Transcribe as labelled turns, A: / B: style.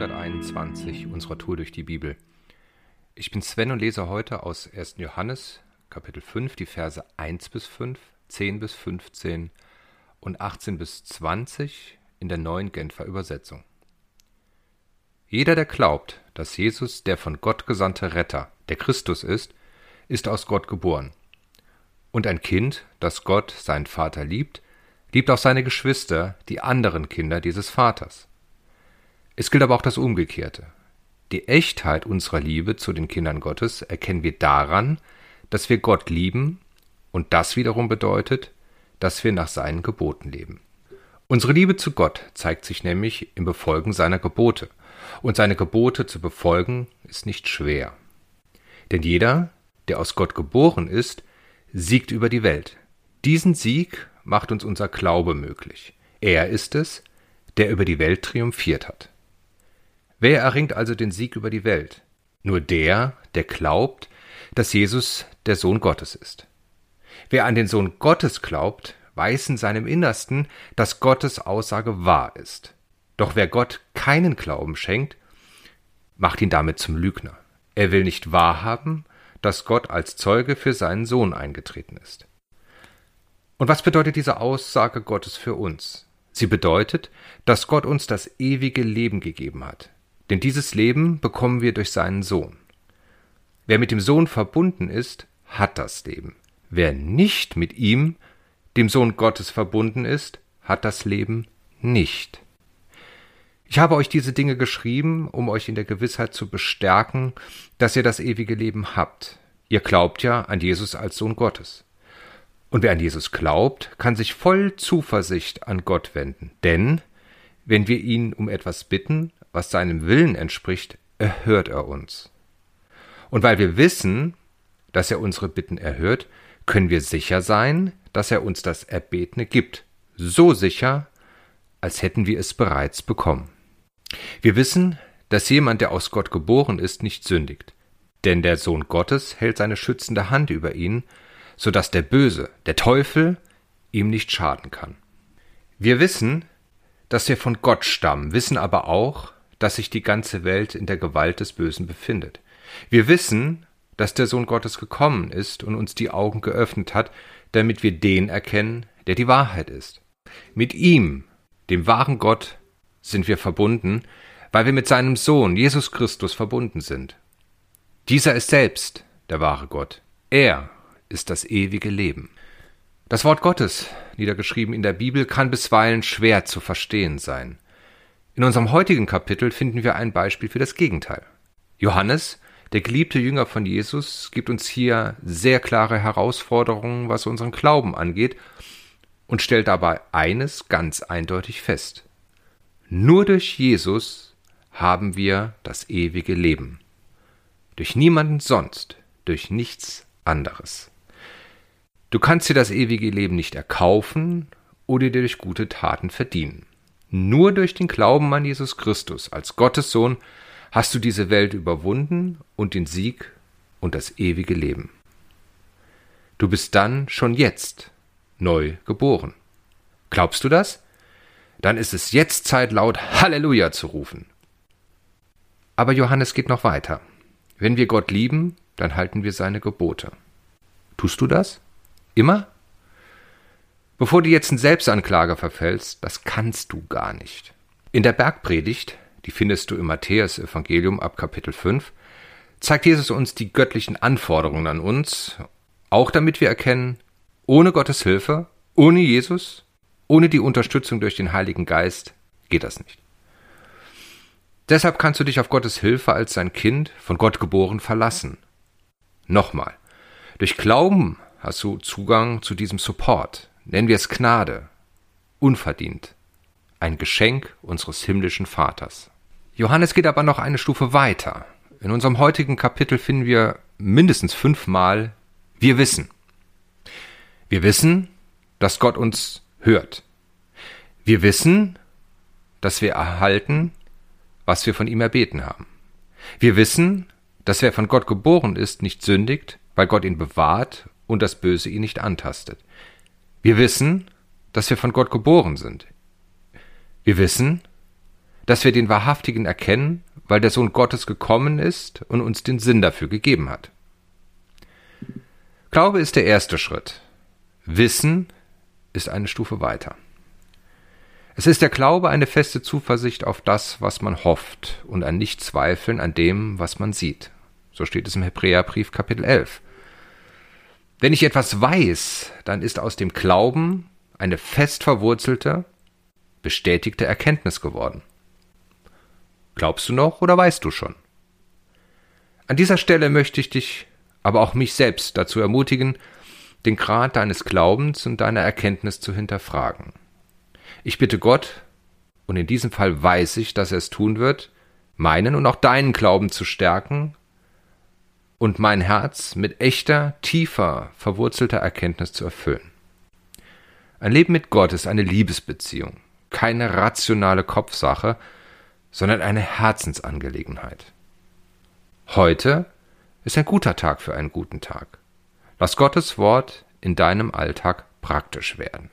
A: 121 unserer Tour durch die Bibel. Ich bin Sven und lese heute aus 1. Johannes, Kapitel 5, die Verse 1 bis 5, 10 bis 15 und 18 bis 20 in der neuen Genfer Übersetzung. Jeder, der glaubt, dass Jesus der von Gott gesandte Retter, der Christus ist, ist aus Gott geboren. Und ein Kind, das Gott, seinen Vater, liebt, liebt auch seine Geschwister, die anderen Kinder dieses Vaters. Es gilt aber auch das Umgekehrte. Die Echtheit unserer Liebe zu den Kindern Gottes erkennen wir daran, dass wir Gott lieben, und das wiederum bedeutet, dass wir nach seinen Geboten leben. Unsere Liebe zu Gott zeigt sich nämlich im Befolgen seiner Gebote, und seine Gebote zu befolgen ist nicht schwer. Denn jeder, der aus Gott geboren ist, siegt über die Welt. Diesen Sieg macht uns unser Glaube möglich. Er ist es, der über die Welt triumphiert hat. Wer erringt also den Sieg über die Welt? Nur der, der glaubt, dass Jesus der Sohn Gottes ist. Wer an den Sohn Gottes glaubt, weiß in seinem Innersten, dass Gottes Aussage wahr ist. Doch wer Gott keinen Glauben schenkt, macht ihn damit zum Lügner. Er will nicht wahrhaben, dass Gott als Zeuge für seinen Sohn eingetreten ist. Und was bedeutet diese Aussage Gottes für uns? Sie bedeutet, dass Gott uns das ewige Leben gegeben hat. Denn dieses Leben bekommen wir durch seinen Sohn. Wer mit dem Sohn verbunden ist, hat das Leben. Wer nicht mit ihm, dem Sohn Gottes verbunden ist, hat das Leben nicht. Ich habe euch diese Dinge geschrieben, um euch in der Gewissheit zu bestärken, dass ihr das ewige Leben habt. Ihr glaubt ja an Jesus als Sohn Gottes. Und wer an Jesus glaubt, kann sich voll Zuversicht an Gott wenden. Denn wenn wir ihn um etwas bitten, was seinem Willen entspricht, erhört er uns. Und weil wir wissen, dass er unsere Bitten erhört, können wir sicher sein, dass er uns das Erbetene gibt. So sicher, als hätten wir es bereits bekommen. Wir wissen, dass jemand, der aus Gott geboren ist, nicht sündigt. Denn der Sohn Gottes hält seine schützende Hand über ihn, so dass der Böse, der Teufel, ihm nicht schaden kann. Wir wissen, dass wir von Gott stammen, wissen aber auch, dass sich die ganze Welt in der Gewalt des Bösen befindet. Wir wissen, dass der Sohn Gottes gekommen ist und uns die Augen geöffnet hat, damit wir den erkennen, der die Wahrheit ist. Mit ihm, dem wahren Gott, sind wir verbunden, weil wir mit seinem Sohn Jesus Christus verbunden sind. Dieser ist selbst der wahre Gott. Er ist das ewige Leben. Das Wort Gottes, niedergeschrieben in der Bibel, kann bisweilen schwer zu verstehen sein. In unserem heutigen Kapitel finden wir ein Beispiel für das Gegenteil. Johannes, der geliebte Jünger von Jesus, gibt uns hier sehr klare Herausforderungen, was unseren Glauben angeht, und stellt dabei eines ganz eindeutig fest. Nur durch Jesus haben wir das ewige Leben. Durch niemanden sonst, durch nichts anderes. Du kannst dir das ewige Leben nicht erkaufen oder dir durch gute Taten verdienen. Nur durch den Glauben an Jesus Christus als Gottes Sohn hast du diese Welt überwunden und den Sieg und das ewige Leben. Du bist dann schon jetzt neu geboren. Glaubst du das? Dann ist es jetzt Zeit, laut Halleluja zu rufen. Aber Johannes geht noch weiter. Wenn wir Gott lieben, dann halten wir seine Gebote. Tust du das? Immer? Bevor du jetzt in Selbstanklage verfällst, das kannst du gar nicht. In der Bergpredigt, die findest du im Matthäus-Evangelium ab Kapitel 5, zeigt Jesus uns die göttlichen Anforderungen an uns, auch damit wir erkennen, ohne Gottes Hilfe, ohne Jesus, ohne die Unterstützung durch den Heiligen Geist geht das nicht. Deshalb kannst du dich auf Gottes Hilfe als sein Kind, von Gott geboren, verlassen. Nochmal, durch Glauben hast du Zugang zu diesem Support, nennen wir es Gnade, unverdient, ein Geschenk unseres himmlischen Vaters. Johannes geht aber noch eine Stufe weiter. In unserem heutigen Kapitel finden wir mindestens fünfmal wir wissen. Wir wissen, dass Gott uns hört. Wir wissen, dass wir erhalten, was wir von ihm erbeten haben. Wir wissen, dass wer von Gott geboren ist, nicht sündigt, weil Gott ihn bewahrt und das Böse ihn nicht antastet. Wir wissen, dass wir von Gott geboren sind. Wir wissen, dass wir den Wahrhaftigen erkennen, weil der Sohn Gottes gekommen ist und uns den Sinn dafür gegeben hat. Glaube ist der erste Schritt. Wissen ist eine Stufe weiter. Es ist der Glaube eine feste Zuversicht auf das, was man hofft und ein Nichtzweifeln an dem, was man sieht. So steht es im Hebräerbrief Kapitel 11. Wenn ich etwas weiß, dann ist aus dem Glauben eine fest verwurzelte, bestätigte Erkenntnis geworden. Glaubst du noch oder weißt du schon? An dieser Stelle möchte ich dich, aber auch mich selbst dazu ermutigen, den Grad deines Glaubens und deiner Erkenntnis zu hinterfragen. Ich bitte Gott, und in diesem Fall weiß ich, dass er es tun wird, meinen und auch deinen Glauben zu stärken und mein Herz mit echter, tiefer, verwurzelter Erkenntnis zu erfüllen. Ein Leben mit Gott ist eine Liebesbeziehung, keine rationale Kopfsache, sondern eine Herzensangelegenheit. Heute ist ein guter Tag für einen guten Tag. Lass Gottes Wort in deinem Alltag praktisch werden.